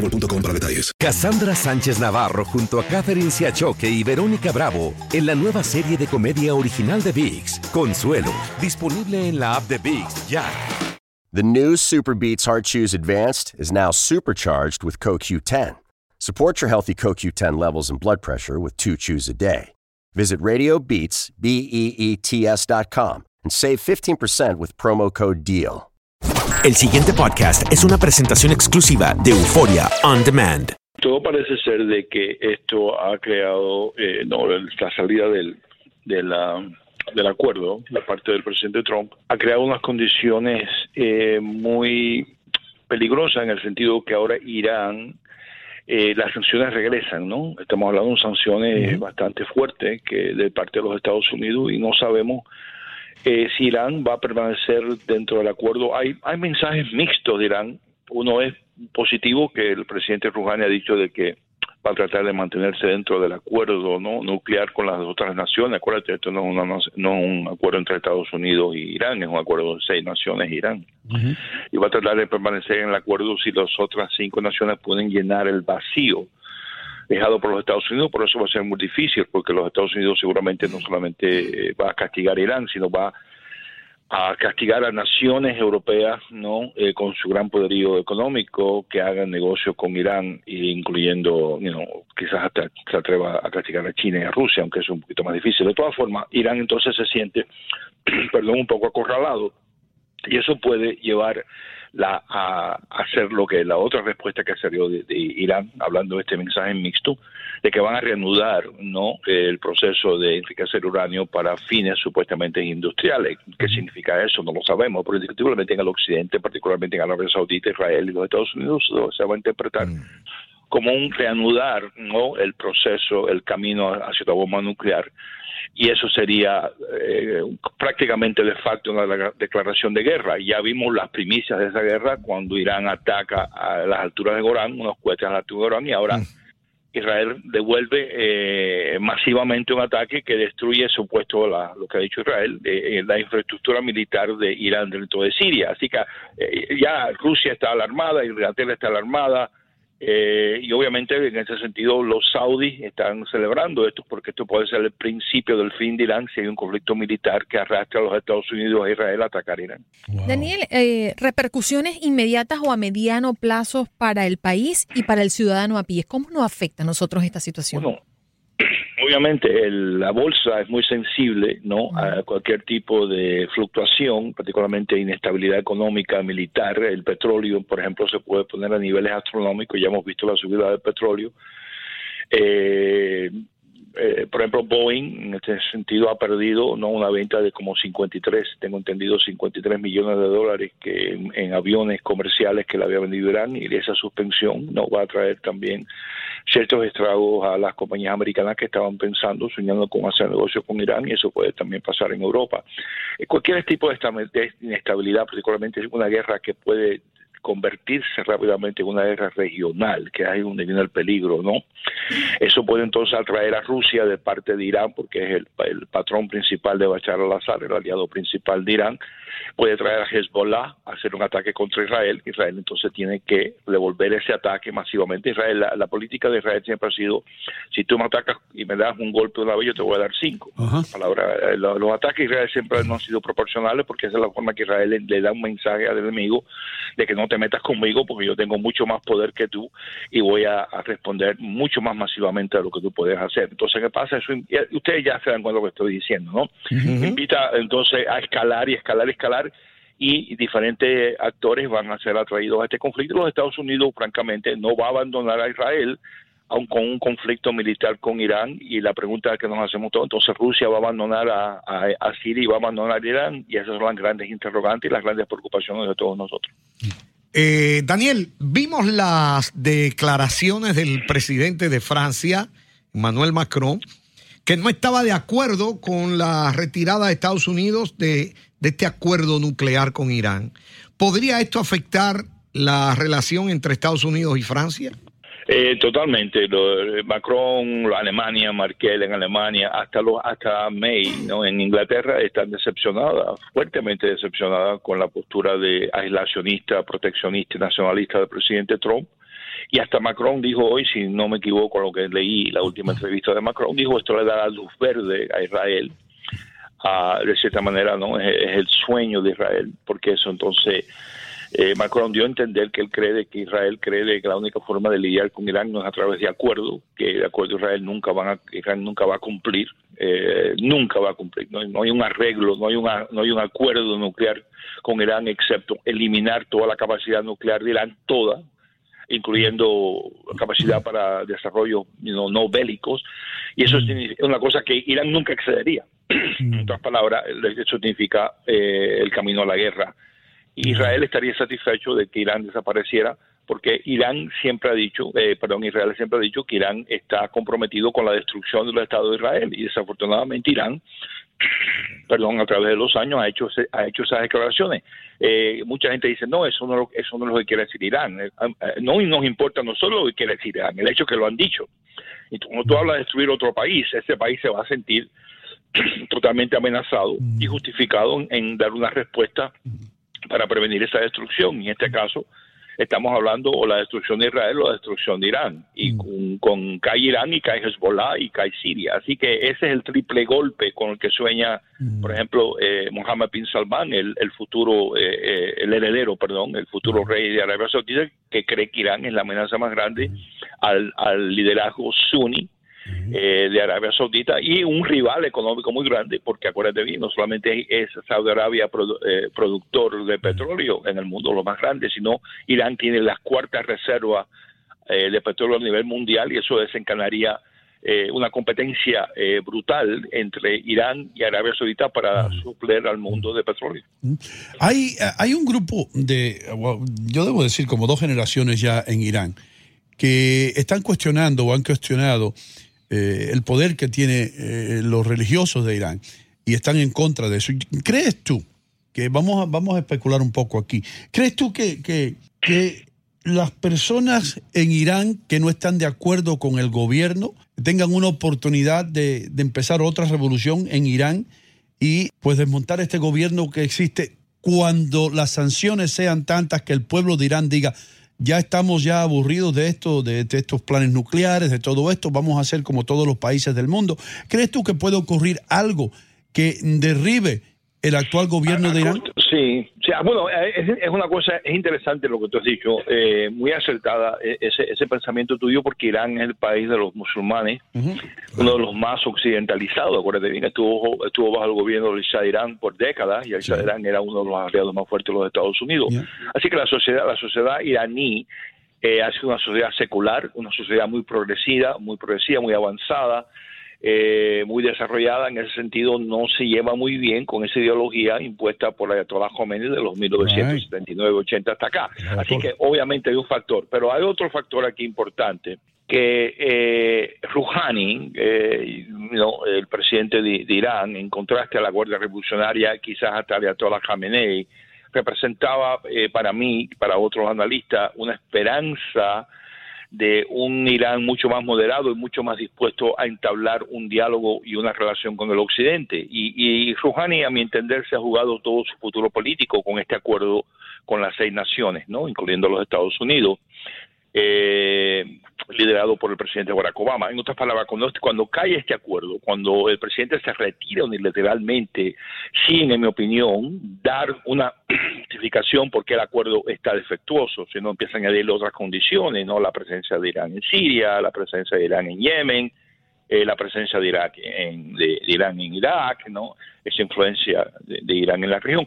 boostmobile.com para detalles. Cassandra Sánchez Navarro junto a Catherine Siachoque y Verónica Bravo en la nueva serie de comedia original de VIX, Consuelo, disponible en la app de VIX ya. The new Super Beats Heart Chews Advanced is now supercharged with CoQ10. Support your healthy CoQ10 levels and blood pressure with two chews a day. Visit RadioBeats, B-E-E-T-S dot com and save 15% with promo code DEAL. El siguiente podcast es una presentación exclusiva de Euforia On Demand. Todo parece ser de que esto ha creado, eh, no, la salida del, de la, del acuerdo, la parte del presidente Trump, ha creado unas condiciones eh, muy peligrosas en el sentido que ahora Irán, eh, las sanciones regresan, ¿no? Estamos hablando de sanciones bastante fuertes que de parte de los Estados Unidos y no sabemos eh, si Irán va a permanecer dentro del acuerdo. Hay, hay mensajes mixtos de Irán. Uno es positivo, que el presidente Rouhani ha dicho de que va a tratar de mantenerse dentro del acuerdo no nuclear con las otras naciones. Acuérdate, esto no es, una, no un acuerdo entre Estados Unidos y Irán, es un acuerdo de seis naciones Irán. Y va a tratar de permanecer en el acuerdo si las otras cinco naciones pueden llenar el vacío dejado por los Estados Unidos, por eso va a ser muy difícil, porque los Estados Unidos seguramente no solamente eh, va a castigar a Irán, sino va a castigar a naciones europeas no eh, con su gran poderío económico que hagan negocio con Irán incluyendo you quizás hasta se atreva a castigar a China y a Rusia aunque es un poquito más difícil. De todas formas Irán entonces se siente perdón un poco acorralado y eso puede llevar la, a hacer lo que la otra respuesta que salió de, de, Irán, hablando de este mensaje mixto, de que van a reanudar no el proceso de enriquecer uranio para fines supuestamente industriales. ¿Qué significa eso? No lo sabemos, pero indiscutiblemente en el occidente, particularmente en Arabia Saudita, Israel y los Estados Unidos, se va a interpretar como un reanudar no el proceso, el camino hacia la bomba nuclear y eso sería eh, prácticamente de facto una declaración de guerra. Ya vimos las primicias de esa guerra cuando Irán ataca a las alturas de Gorán, unos cohetes a las alturas de Gorán, y ahora mm. Israel devuelve eh, masivamente un ataque que destruye, supuesto la, lo que ha dicho Israel, eh, la infraestructura militar de Irán dentro de Siria. Así que ya Rusia está alarmada, Inglaterra está alarmada, eh, y obviamente en ese sentido los saudis están celebrando esto porque esto puede ser el principio del fin de Irán si hay un conflicto militar que arrastra a los Estados Unidos e Israel a atacar Irán. Daniel, eh, repercusiones inmediatas o a mediano plazo para el país y para el ciudadano a pie. ¿Cómo nos afecta a nosotros esta situación? Obviamente la bolsa es muy sensible no a cualquier tipo de fluctuación particularmente inestabilidad económica militar el petróleo por ejemplo se puede poner a niveles astronómicos ya hemos visto la subida del petróleo. Eh, eh, por ejemplo, Boeing en este sentido ha perdido no una venta de como 53, tengo entendido 53 millones de dólares que en, aviones comerciales que le había vendido Irán y esa suspensión no va a traer también ciertos estragos a las compañías americanas que estaban pensando, soñando con hacer negocio con Irán y eso puede también pasar en Europa. Eh, cualquier tipo de inestabilidad, particularmente una guerra que puede convertirse rápidamente en una guerra regional, que hay un viene el peligro, ¿no? Eso puede entonces atraer a Rusia de parte de Irán, porque es el, el patrón principal de Bashar al-Assad, el aliado principal de Irán, puede traer a Hezbollah a hacer un ataque contra Israel. Israel entonces tiene que devolver ese ataque masivamente. Israel, la, política de Israel siempre ha sido, si tú me atacas y me das un golpe una vez, yo te voy a dar cinco. Palabra, eh, los, ataques de Israel siempre no han sido proporcionales porque esa es la forma que Israel le, da un mensaje al enemigo de que no te metas conmigo porque yo tengo mucho más poder que tú y voy a, responder mucho más masivamente a lo que tú puedes hacer. Entonces, ¿qué pasa? Eso, ustedes ya se dan cuenta de lo que estoy diciendo, ¿no? Invita entonces a escalar y escalar y escalar y diferentes actores van a ser atraídos a este conflicto. Los Estados Unidos, francamente, no va a abandonar a Israel aun con un conflicto militar con Irán y la pregunta que nos hacemos todos, entonces Rusia va a abandonar a, a, Siria y va a abandonar a Irán y esas son las grandes interrogantes y las grandes preocupaciones de todos nosotros. Eh, Daniel, vimos las declaraciones del presidente de Francia, Emmanuel Macron, que no estaba de acuerdo con la retirada de Estados Unidos de, de este acuerdo nuclear con Irán. ¿Podría esto afectar la relación entre Estados Unidos y Francia? Eh, totalmente. Lo, Macron, Alemania, Merkel en Alemania, hasta los, hasta May, ¿no? En Inglaterra están decepcionadas, fuertemente decepcionadas con la postura de aislacionista, proteccionista y nacionalista del presidente Trump. Y hasta Macron dijo hoy, si no me equivoco, lo que leí la última entrevista de Macron, dijo esto le da luz verde a Israel. De cierta manera, no es, el sueño de Israel, porque eso entonces eh, Macron dio a entender que él cree que Israel cree que la única forma de lidiar con Irán no es a través de acuerdo, que de acuerdo Israel nunca van a, Israel nunca va a cumplir, eh, nunca va a cumplir. No, hay un arreglo, no hay, una, no hay un acuerdo nuclear con Irán excepto eliminar toda la capacidad nuclear de Irán, toda, incluyendo capacidad para desarrollo no, bélicos, y eso mm. es una cosa que Irán nunca excedería. Mm. En otras palabras, eso significa eh, el camino a la guerra Israel estaría satisfecho de que Irán desapareciera porque Irán siempre ha dicho, eh, perdón, Israel siempre ha dicho que Irán está comprometido con la destrucción del Estado de Israel y desafortunadamente Irán, perdón, a través de los años ha hecho ha hecho esas declaraciones. Eh, mucha gente dice no, eso no eso no es lo que quiere decir Irán. Eh, no nos importa no solo lo que quiere decir Irán, el hecho que lo han dicho. Y cuando tú hablas de destruir otro país, ese país se va a sentir totalmente amenazado y justificado en dar una respuesta para prevenir esa destrucción. Y en este caso estamos hablando o la destrucción de Israel o la destrucción de Irán. Y mm. con, cae Irán y cae Hezbollah y cae Siria. Así que ese es el triple golpe con el que sueña, mm. por ejemplo, eh, Mohammed bin Salman, el, futuro, eh, eh, el heredero, perdón, el futuro mm. rey de Arabia Saudita, que cree que Irán es la amenaza más grande al, al liderazgo suní eh, de Arabia Saudita y un rival económico muy grande, porque acuérdate bien, no solamente es Saudi Arabia eh, productor de petróleo en el mundo, lo más grande, sino Irán tiene las cuartas reservas eh, de petróleo a nivel mundial y eso desencadenaría una competencia brutal entre Irán y Arabia Saudita para suplir al mundo de petróleo. Hay, hay un grupo de, yo debo decir, como dos generaciones ya en Irán, que están cuestionando o han cuestionado eh, el poder que tienen eh, los religiosos de Irán y están en contra de eso. ¿Crees tú, que vamos a, vamos a especular un poco aquí, ¿crees tú que, que, las personas en Irán que no están de acuerdo con el gobierno tengan una oportunidad de, de empezar otra revolución en Irán y pues desmontar este gobierno que existe cuando las sanciones sean tantas que el pueblo de Irán diga, ya estamos ya aburridos de esto, de, estos planes nucleares, de todo esto, vamos a hacer como todos los países del mundo. ¿Crees tú que puede ocurrir algo que derribe el actual gobierno de Irán? Sí, bueno, es, una cosa, es interesante lo que tú has dicho, eh, muy acertada e, ese, ese pensamiento tuyo, porque Irán es el país de los musulmanes, uno de los más occidentalizados, acuérdate bien, estuvo, estuvo bajo el gobierno del Shah de Irán por décadas, y el Shah de Irán era uno de los aliados más fuertes de los Estados Unidos. Así que la sociedad, la sociedad iraní eh, ha sido una sociedad secular, una sociedad muy progresiva, muy progresiva, muy avanzada, eh, muy desarrollada en ese sentido no se lleva muy bien con esa ideología impuesta por la Ayatollah Khomeini de los 1979-80 hasta acá. Así que obviamente hay un factor, pero hay otro factor aquí importante que eh, Rouhani, eh, el presidente de, Irán, en contraste a la Guardia Revolucionaria, quizás hasta Ayatollah Khamenei, representaba eh, para mí, para otros analistas, una esperanza de un Irán mucho más moderado y mucho más dispuesto a entablar un diálogo y una relación con el Occidente. Y, y Rouhani, a mi entender, se ha jugado todo su futuro político con este acuerdo con las seis naciones, ¿no? incluyendo los Estados Unidos. Eh, liderado por el presidente Barack Obama. En otras palabras, cuando, cuando cae este acuerdo, cuando el presidente se retira unilateralmente, sin, en mi opinión, dar una justificación porque el acuerdo está defectuoso, si no empiezan a añadir otras condiciones, no la presencia de Irán en Siria, la presencia de Irán en Yemen, eh, la presencia de Irak en, de, Irán en Irak, ¿no? esa influencia de, Irán en la región,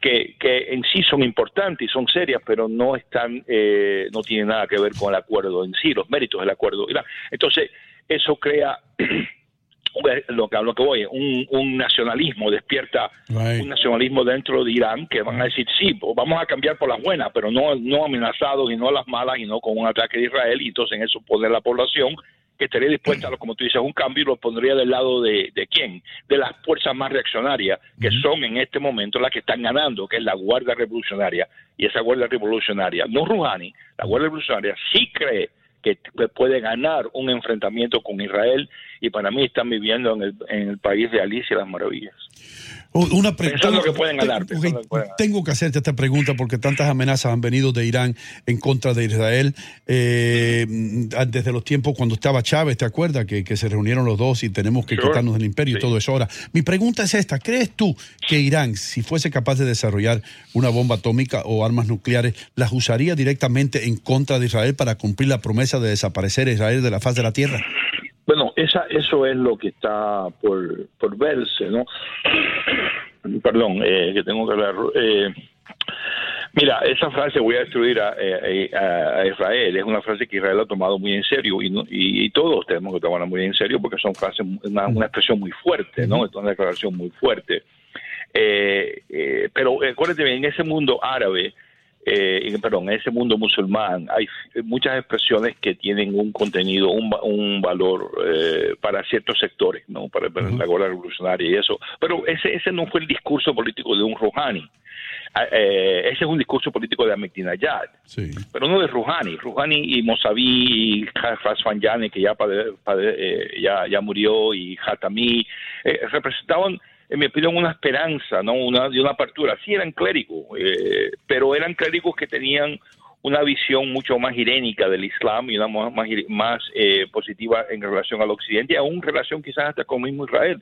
que, que, en sí son importantes y son serias, pero no están, eh, no tienen nada que ver con el acuerdo en sí, los méritos del acuerdo de Irán. Entonces, eso crea lo que, lo que voy, un, un nacionalismo, despierta un nacionalismo dentro de Irán que van a decir, sí, pues vamos a cambiar por las buenas, pero no, no amenazados y no las malas y no con un ataque de Israel y entonces en eso poner la población que estaría dispuesta, a, como tú dices, un cambio y lo pondría del lado de, de quién, de las fuerzas más reaccionarias, que son en este momento las que están ganando, que es la Guardia Revolucionaria, y esa Guardia Revolucionaria, no Rouhani, la Guardia Revolucionaria sí cree que puede ganar un enfrentamiento con Israel y para mí están viviendo en el, en el país de Alicia las Maravillas. Una pensando que pueden ganar. Tengo que hacerte esta pregunta porque tantas amenazas han venido de Irán en contra de Israel eh, desde los tiempos cuando estaba Chávez, ¿te acuerdas? Que, se reunieron los dos y tenemos que quitarnos del imperio y todo eso. Ahora, mi pregunta es esta, ¿crees tú que Irán, si fuese capaz de desarrollar una bomba atómica o armas nucleares, las usaría directamente en contra de Israel para cumplir la promesa de desaparecer Israel de la faz de la tierra? Bueno, esa, eso es lo que está por, por verse, ¿no? Perdón, eh, que tengo que hablar. Eh, mira, esa frase voy a destruir a, eh, a, Israel es una frase que Israel ha tomado muy en serio y, y, todos tenemos que tomarla muy en serio porque son frases, una, una expresión muy fuerte, ¿no? Es una declaración muy fuerte. pero acuérdate, en ese mundo árabe, eh, perdón, en ese mundo musulmán hay muchas expresiones que tienen un contenido, un, valor eh, para ciertos sectores, no para, la guerra revolucionaria y eso. Pero ese, ese no fue el discurso político de un Rouhani. Ah, eh, ese es un discurso político de Ahmadinejad, sí. pero no de Rouhani. Rouhani y Mossavi y Rasfanjani, que ya, eh, ya, ya murió, y Hatami, representaban mi opinión, una esperanza, ¿no? Una, de una apertura. Sí eran clérigos, eh, pero eran clérigos que tenían una visión mucho más irénica del Islam y una más, más, eh, positiva en relación al Occidente, aún en relación quizás hasta con mismo Israel.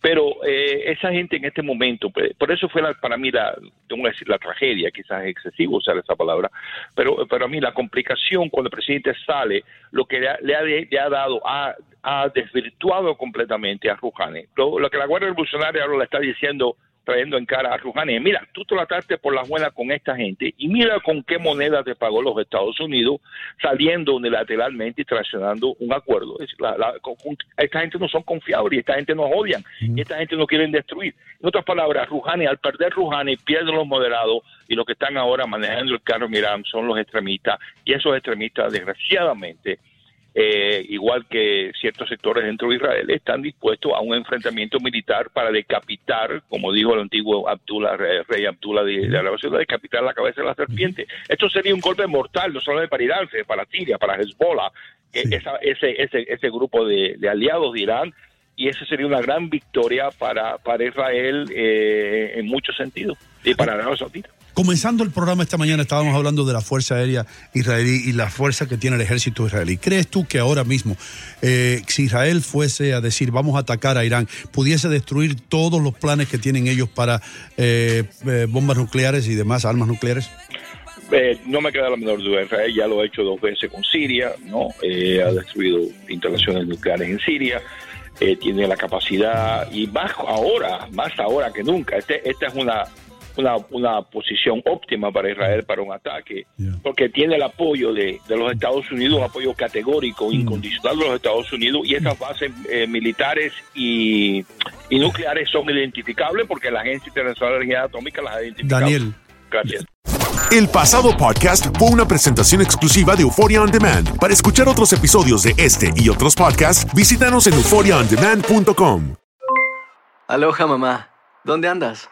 Pero eh, esa gente en este momento, pues, por eso fue para mí la, tengo que decir, la tragedia, quizás es excesivo usar esa palabra, pero para mí la complicación cuando el presidente sale, lo que le ha, le ha, dado, ha, ha desvirtuado completamente a Rouhani. Lo, lo que la Guardia Revolucionaria ahora le está diciendo trayendo en cara a Rouhani, mira, tú trataste por las buenas con esta gente y mira con qué moneda te pagó los Estados Unidos saliendo unilateralmente y traicionando un acuerdo. esta gente no son confiables y esta gente nos odian y esta gente no quieren destruir. En otras palabras, Rouhani, al perder Rouhani, pierde los moderados y los que están ahora manejando el carro Miram son los extremistas y esos extremistas, desgraciadamente, eh, igual que ciertos sectores dentro de Israel, están dispuestos a un enfrentamiento militar para decapitar, como dijo el antiguo Abdullah, rey Abdullah de, de Arabia Saudita, decapitar la cabeza de la serpiente. Esto sería un golpe mortal, no solamente para Irán, sino para Siria, para Hezbollah, ese, ese, ese grupo de, aliados de Irán, y esa sería una gran victoria para, para Israel eh, en muchos sentidos, y para Arabia Saudita. Comenzando el programa esta mañana estábamos hablando de la Fuerza Aérea israelí y la fuerza que tiene el ejército israelí. ¿Crees tú que ahora mismo, eh, si Israel fuese a decir vamos a atacar a Irán, pudiese destruir todos los planes que tienen ellos para eh, eh, bombas nucleares y demás armas nucleares? no me queda la menor duda. Israel ya lo ha hecho dos veces con Siria, ¿no? ha destruido instalaciones nucleares en Siria. tiene la capacidad y más ahora, más ahora que nunca. Este, esta es una una, una posición óptima para Israel para un ataque, porque tiene el apoyo de, de, los Estados Unidos, un apoyo categórico, mm. incondicional de los Estados Unidos, y estas bases eh, militares y, y, nucleares son identificables porque la Agencia Internacional de Energía Atómica las ha identificado. Daniel. Gracias. El pasado podcast fue una presentación exclusiva de Euphoria On Demand. Para escuchar otros episodios de este y otros podcasts, visítanos en euphoriaondemand.com. Aloha mamá, ¿dónde andas?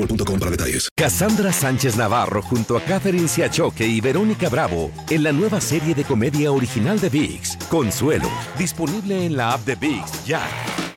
boostmobile.com para detalles. Cassandra Sánchez Navarro junto a Catherine Siachoque y Verónica Bravo en la nueva serie de comedia original de VIX, Consuelo, disponible en la app de VIX ya.